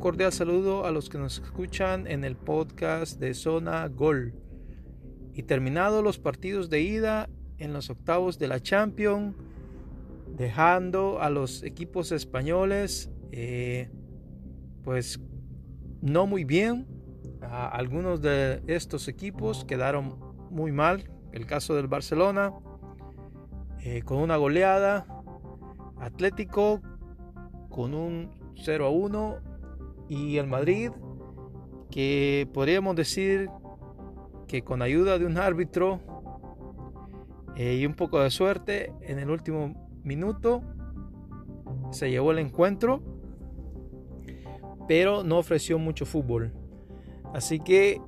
cordial saludo a los que nos escuchan en el podcast de Zona Gol. Y terminados los partidos de ida en los octavos de la Champions, dejando a los equipos españoles eh, pues no muy bien. algunos de estos equipos quedaron muy mal. El caso del Barcelona eh, con una goleada. Atlético con un 0 a 1 y el Madrid que podríamos decir que con ayuda de un árbitro eh, y un poco de suerte en el último minuto se llevó el encuentro pero no ofreció mucho fútbol. Así que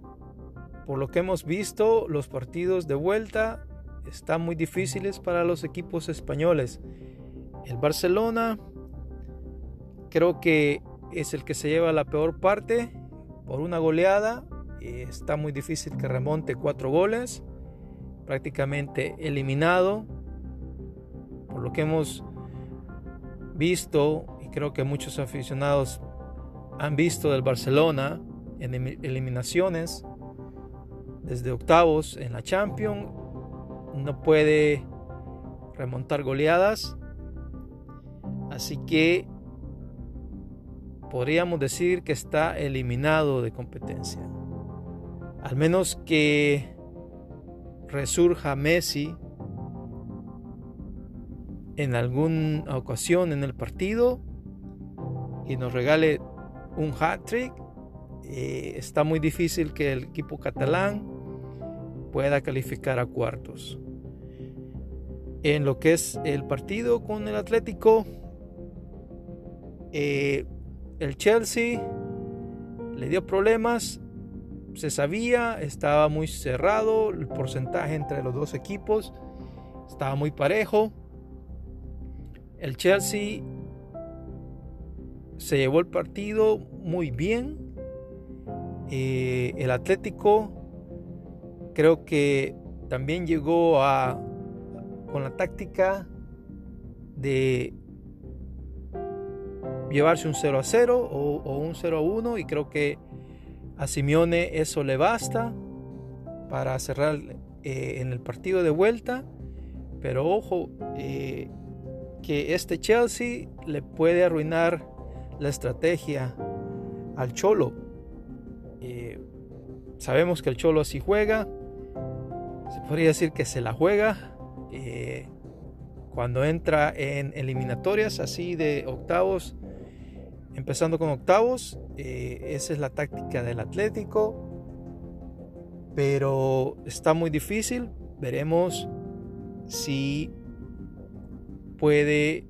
por lo que hemos visto los partidos de vuelta están muy difíciles para los equipos españoles. El Barcelona creo que es el que se lleva la peor parte por una goleada. Está muy difícil que remonte cuatro goles. Prácticamente eliminado. Por lo que hemos visto, y creo que muchos aficionados han visto del Barcelona en eliminaciones desde octavos en la Champions, no puede remontar goleadas. Así que podríamos decir que está eliminado de competencia. Al menos que resurja Messi en alguna ocasión en el partido y nos regale un hat-trick, eh, está muy difícil que el equipo catalán pueda calificar a cuartos. En lo que es el partido con el Atlético, eh, el Chelsea le dio problemas, se sabía, estaba muy cerrado, el porcentaje entre los dos equipos estaba muy parejo. El Chelsea se llevó el partido muy bien. Eh, el Atlético creo que también llegó a con la táctica de llevarse un 0 a 0 o, un 0 a 1 y creo que a Simeone eso le basta para cerrar eh, en el partido de vuelta. Pero ojo, eh, que este Chelsea le puede arruinar la estrategia al Cholo. Eh, sabemos que el Cholo así juega. Se podría decir que se la juega. cuando entra en eliminatorias así de octavos Empezando con octavos, eh, esa es la táctica del Atlético, pero está muy difícil. Veremos si puede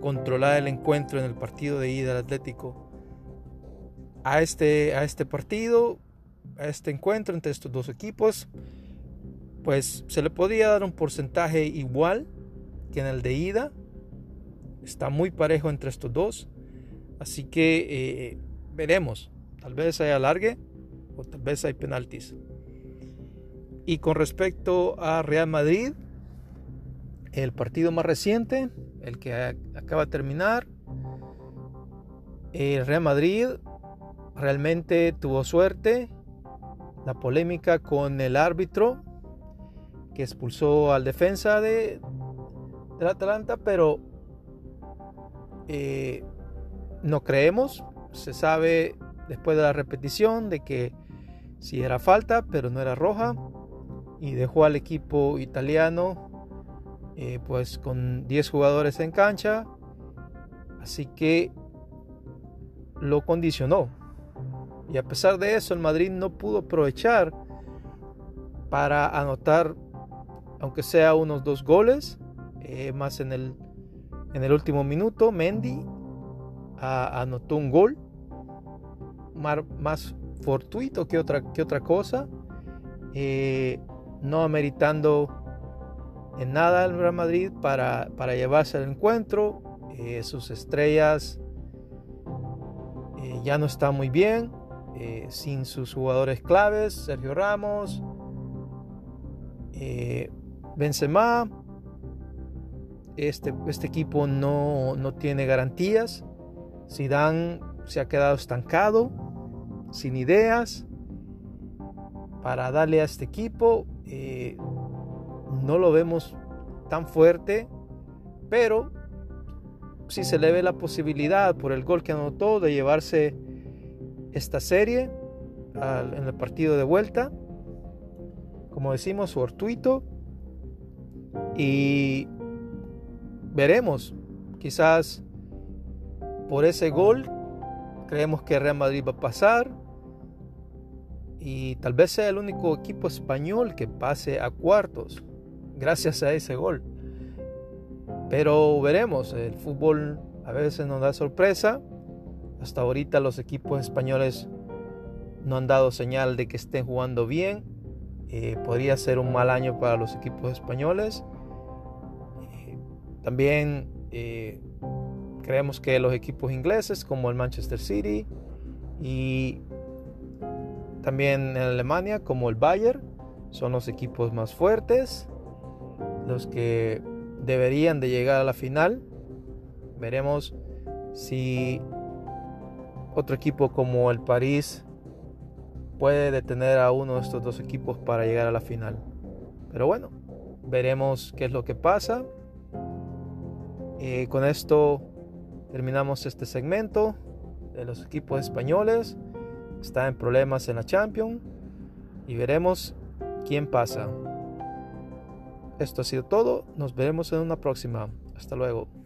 controlar el encuentro en el partido de ida del Atlético. A este, a este partido, a este encuentro entre estos dos equipos, pues se le podía dar un porcentaje igual que en el de ida, Está muy parejo entre estos dos. Así que eh, veremos. Tal vez hay alargue o tal vez hay penaltis. Y con respecto a Real Madrid, el partido más reciente, el que acaba de terminar, el Real Madrid realmente tuvo suerte. La polémica con el árbitro que expulsó al defensa de, del Atalanta, pero eh, no creemos. Se sabe después de la repetición de que sí era falta, pero no era roja. Y dejó al equipo italiano eh, pues con 10 jugadores en cancha. Así que lo condicionó. Y a pesar de eso, el Madrid no pudo aprovechar para anotar, aunque sea unos dos goles, eh, más en el en el último minuto, Mendy anotó un gol más fortuito que otra, que otra cosa, eh, no ameritando en nada el Real Madrid para, para llevarse al encuentro. Eh, sus estrellas eh, ya no están muy bien, sin sus jugadores claves, Sergio Ramos, Benzema, este, este equipo no, tiene garantías. Zidane se ha quedado estancado, sin ideas para darle a este equipo. Eh, no lo vemos tan fuerte, pero si se le ve la posibilidad por el gol que anotó de llevarse esta serie en el partido de vuelta. Como decimos, fortuito. Y veremos, quizás por ese gol creemos que Real Madrid va a pasar. Y tal vez sea el único equipo español que pase a cuartos gracias a ese gol. Pero veremos, el fútbol a veces nos da sorpresa. Hasta ahorita los equipos españoles no han dado señal de que estén jugando bien. Eh, podría ser un mal año para los equipos españoles. También eh, creemos que los equipos ingleses como el Manchester City y también en Alemania como el Bayern son los equipos más fuertes, los que deberían de llegar a la final. Veremos si otro equipo como el París puede detener a uno de estos dos equipos para llegar a la final. Pero bueno, veremos qué es lo que pasa. Eh, con esto terminamos este segmento de los equipos españoles. Están en problemas en la Champions y veremos quién pasa. Esto ha sido todo. Nos veremos en una próxima. Hasta luego.